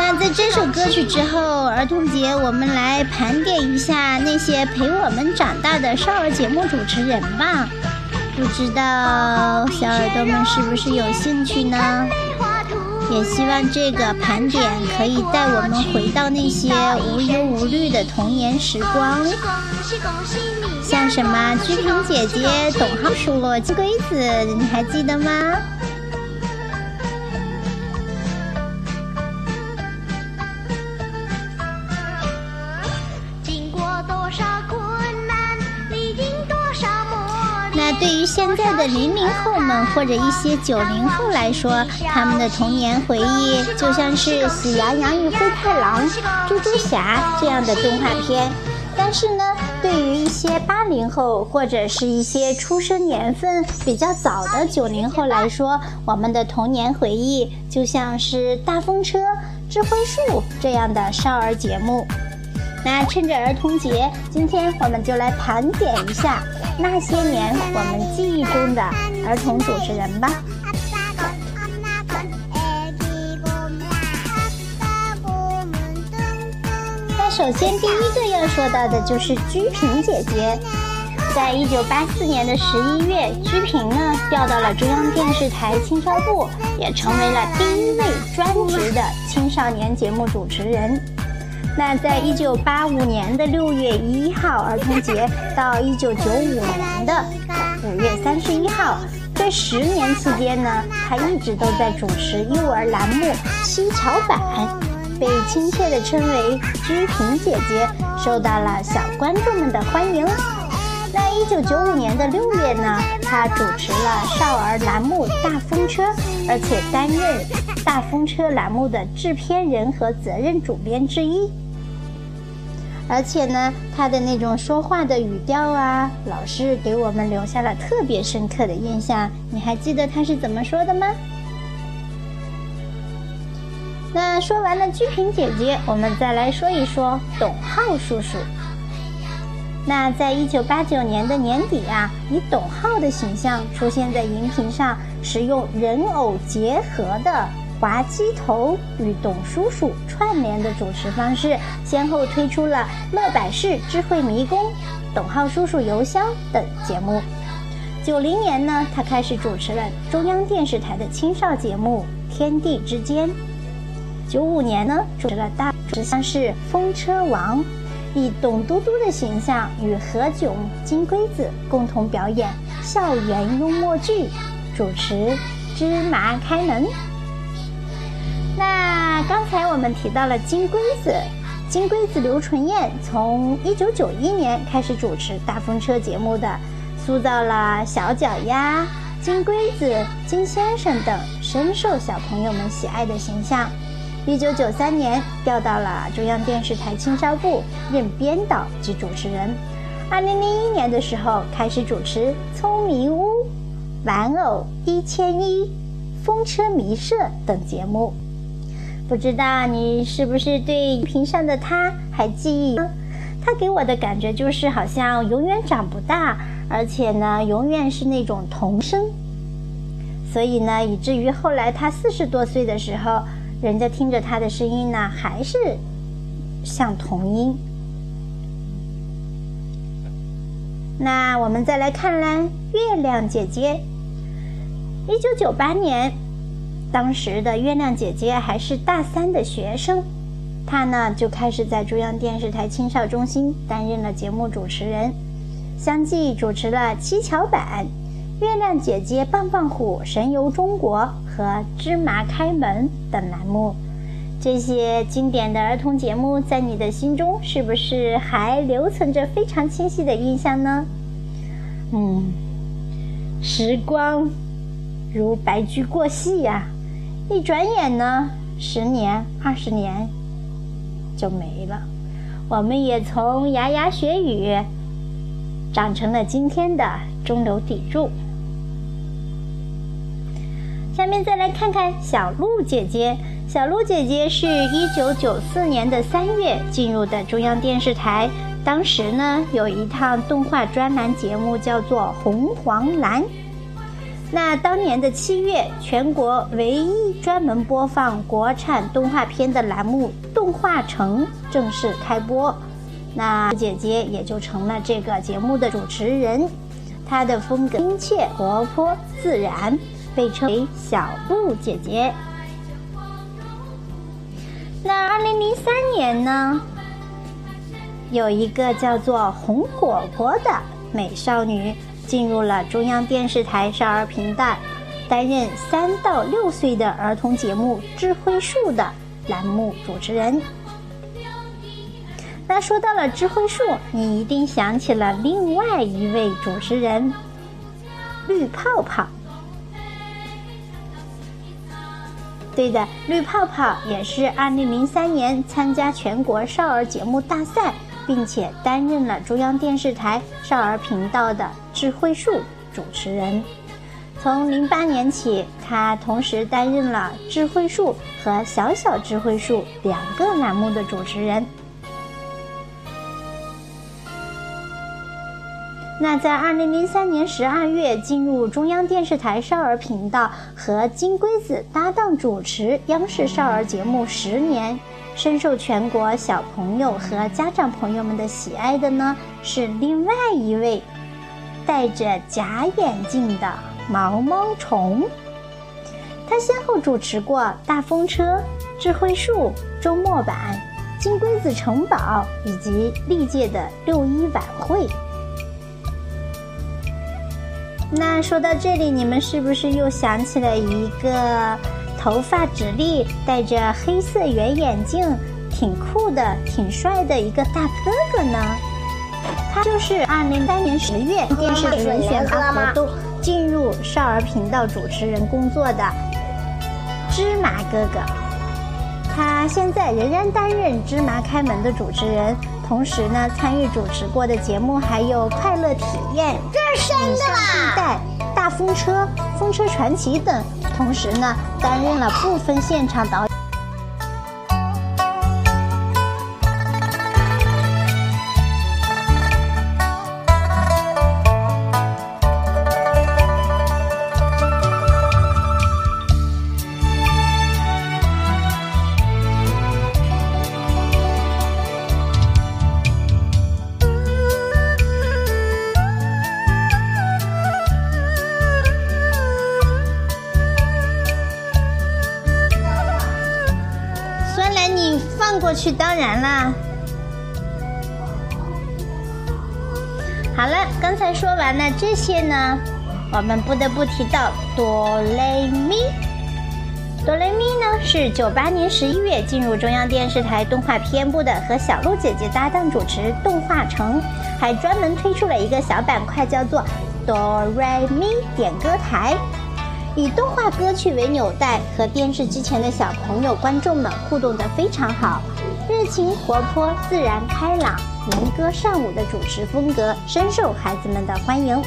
那在这首歌曲之后，儿童节我们来盘点一下那些陪我们长大的少儿节目主持人吧。不知道小耳朵们是不是有兴趣呢？也希望这个盘点可以带我们回到那些无忧无虑的童年时光，像什么鞠萍姐姐、董浩叔叔、金龟子，你还记得吗？对于现在的零零后们或者一些九零后来说，他们的童年回忆就像是《喜羊羊与灰太狼》《猪猪侠》这样的动画片。但是呢，对于一些八零后或者是一些出生年份比较早的九零后来说，我们的童年回忆就像是《大风车》《智慧树》这样的少儿节目。那趁着儿童节，今天我们就来盘点一下那些年我们记忆中的儿童主持人吧。那首先第一个要说到的就是鞠萍姐姐。在一九八四年的十一月，鞠萍呢调到了中央电视台青少部，也成为了第一位专职的青少年节目主持人。那在一九八五年的六月一号儿童节到一九九五年的五月三十一号，这十年期间呢，他一直都在主持幼儿栏目《七巧板》，被亲切地称为“鞠萍姐姐”，受到了小观众们的欢迎。那一九九五年的六月呢，他主持了少儿栏目《大风车》，而且担任《大风车》栏目的制片人和责任主编之一。而且呢，他的那种说话的语调啊，老是给我们留下了特别深刻的印象。你还记得他是怎么说的吗？那说完了鞠萍姐姐，我们再来说一说董浩叔叔。那在一九八九年的年底啊，以董浩的形象出现在荧屏上，使用人偶结合的。滑稽头与董叔叔串联的主持方式，先后推出了《乐百氏智慧迷宫》《董浩叔叔邮箱》等节目。九零年呢，他开始主持了中央电视台的青少节目《天地之间》。九五年呢，主持了大主像是《风车王》，以董嘟嘟的形象与何炅、金龟子共同表演校园幽默剧，主持《芝麻开门》。那刚才我们提到了金龟子，金龟子刘纯燕从一九九一年开始主持大风车节目的，塑造了小脚丫、金龟子、金先生等深受小朋友们喜爱的形象。一九九三年调到了中央电视台青少部任编导及主持人。二零零一年的时候开始主持《聪明屋》《玩偶一千一》《风车迷社》等节目。不知道你是不是对荧屏上的他还记忆？他给我的感觉就是好像永远长不大，而且呢，永远是那种童声。所以呢，以至于后来他四十多岁的时候，人家听着他的声音呢，还是像童音。那我们再来看啦，月亮姐姐，一九九八年。当时的月亮姐姐还是大三的学生，她呢就开始在中央电视台青少中心担任了节目主持人，相继主持了《七巧板》《月亮姐姐棒棒虎神游中国》和《芝麻开门》等栏目。这些经典的儿童节目在你的心中是不是还留存着非常清晰的印象呢？嗯，时光如白驹过隙呀。一转眼呢，十年、二十年就没了。我们也从牙牙学语长成了今天的中流砥柱。下面再来看看小鹿姐姐。小鹿姐姐是一九九四年的三月进入的中央电视台，当时呢有一套动画专栏节目叫做《红黄蓝》。那当年的七月，全国唯一专门播放国产动画片的栏目《动画城》正式开播，那姐姐也就成了这个节目的主持人。她的风格亲切、活泼、自然，被称为“小鹿姐姐”。那二零零三年呢，有一个叫做红果果的美少女。进入了中央电视台少儿频道，担任三到六岁的儿童节目《智慧树》的栏目主持人。那说到了智慧树，你一定想起了另外一位主持人——绿泡泡。对的，绿泡泡也是二零零三年参加全国少儿节目大赛。并且担任了中央电视台少儿频道的智慧树主持人。从零八年起，他同时担任了智慧树和小小智慧树两个栏目的主持人。那在二零零三年十二月进入中央电视台少儿频道，和金龟子搭档主持央视少儿节目十年。深受全国小朋友和家长朋友们的喜爱的呢，是另外一位戴着假眼镜的毛毛虫。他先后主持过《大风车》《智慧树》《周末版》《金龟子城堡》以及历届的六一晚会。那说到这里，你们是不是又想起了一个？头发直立，戴着黑色圆眼镜，挺酷的，挺帅的一个大哥哥呢。他就是二零三年十月电视人选拔活动进入少儿频道主持人工作的芝麻哥哥。他现在仍然担任芝麻开门的主持人，同时呢，参与主持过的节目还有快乐体验、这是真的啦。大风车、风车传奇等，同时呢，担任了部分现场导。放过去当然啦。好了，刚才说完了这些呢，我们不得不提到哆来咪。哆来咪呢是九八年十一月进入中央电视台动画片部的，和小鹿姐姐搭档主持《动画城》，还专门推出了一个小板块，叫做哆来咪点歌台。以动画歌曲为纽带，和电视机前的小朋友、观众们互动得非常好，热情、活泼、自然、开朗，民歌善舞的主持风格深受孩子们的欢迎。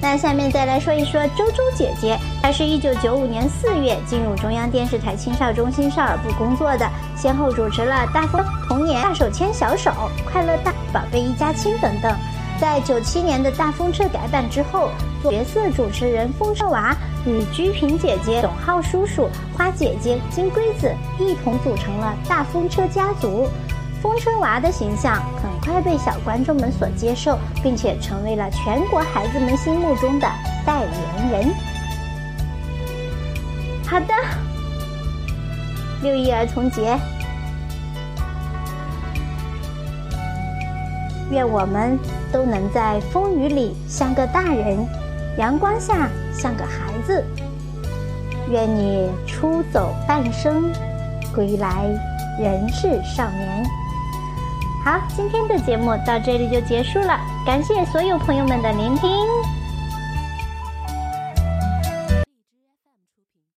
那下面再来说一说周周姐姐，她是一九九五年四月进入中央电视台青少中心少儿部工作的，先后主持了《大风童年》《大手牵小手》《快乐大宝贝一家亲》等等。在九七年的大风车改版之后，角色主持人风车娃与鞠萍姐姐、董浩叔叔、花姐姐、金龟子一同组成了大风车家族。风车娃的形象很快被小观众们所接受，并且成为了全国孩子们心目中的代言人。好的，六一儿童节。愿我们都能在风雨里像个大人，阳光下像个孩子。愿你出走半生，归来仍是少年。好，今天的节目到这里就结束了，感谢所有朋友们的聆听。